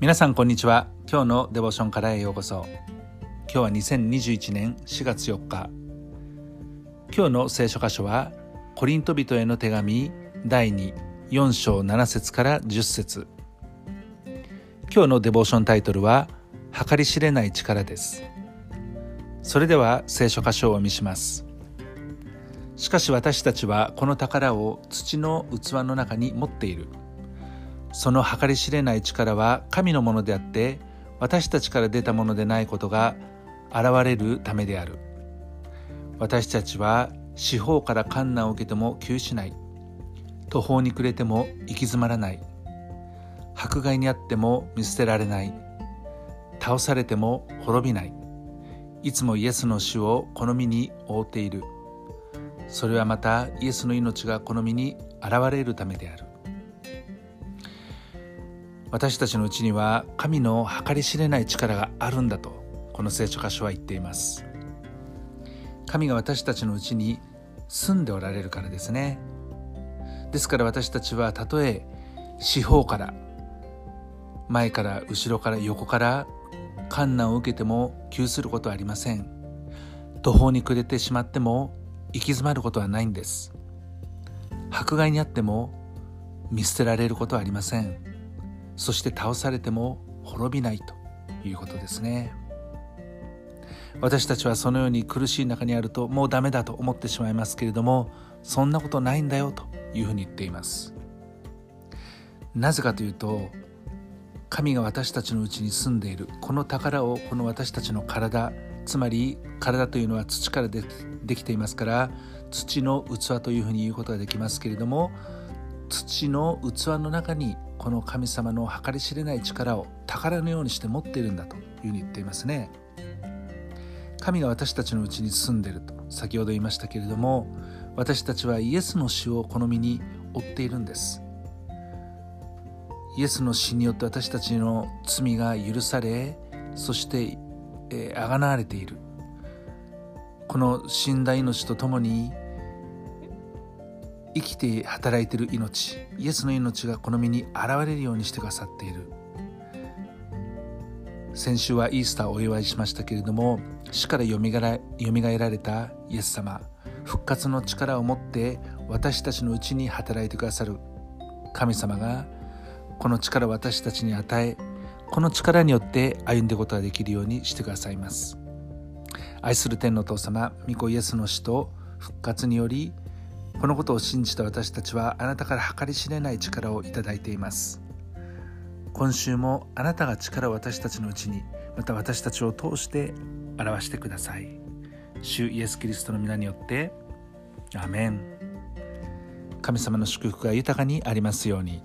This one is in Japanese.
皆さんこんにちは。今日のデボーションからへようこそ。今日は2021年4月4日。今日の聖書箇所はコリント人への手紙第24章7節から10節。今日のデボーションタイトルは計り知れない力です。それでは聖書箇所をお見します。しかし私たちはこの宝を土の器の中に持っている。その計り知れない力は神のものであって私たちから出たものでないことが現れるためである。私たちは四方から観難を受けても窮しない。途方に暮れても行き詰まらない。迫害にあっても見捨てられない。倒されても滅びない。いつもイエスの死を好みに覆っている。それはまたイエスの命が好みに現れるためである。私たちのうちには神の計り知れない力があるんだとこの聖書箇所は言っています。神が私たちのうちに住んでおられるからですね。ですから私たちはたとえ四方から前から後ろから横から観難を受けても窮することはありません。途方に暮れてしまっても行き詰まることはないんです。迫害にあっても見捨てられることはありません。そして倒されても滅びないということですね。私たちはそのように苦しい中にあるともうダメだと思ってしまいますけれどもそんなことないんだよというふうに言っています。なぜかというと神が私たちのうちに住んでいるこの宝をこの私たちの体つまり体というのは土からでできていますから土の器というふうに言うことができますけれども土の器の中にこの神様の計り知れない力を宝のようにして持っているんだというふうに言っていますね。神が私たちのうちに住んでいると先ほど言いましたけれども私たちはイエスの死を好みに追っているんです。イエスの死によって私たちの罪が許されそしてあがなわれている。この死んだ命とともに生きて働いている命イエスの命がこの身に現れるようにしてくださっている。先週はイースターをお祝いしましたけれども死からよみがえられたイエス様復活の力を持って私たちのうちに働いてくださる。神様がこの力を私たちに与えこの力によって歩んでいくことができるようにしてくださいます。愛する天のお父様御子イエスの死と復活によりこのことを信じた私たちはあなたから計り知れない力をいただいています。今週もあなたが力を私たちのうちにまた私たちを通して表してください。主イエス・キリストの皆によってアメン。神様の祝福が豊かにありますように。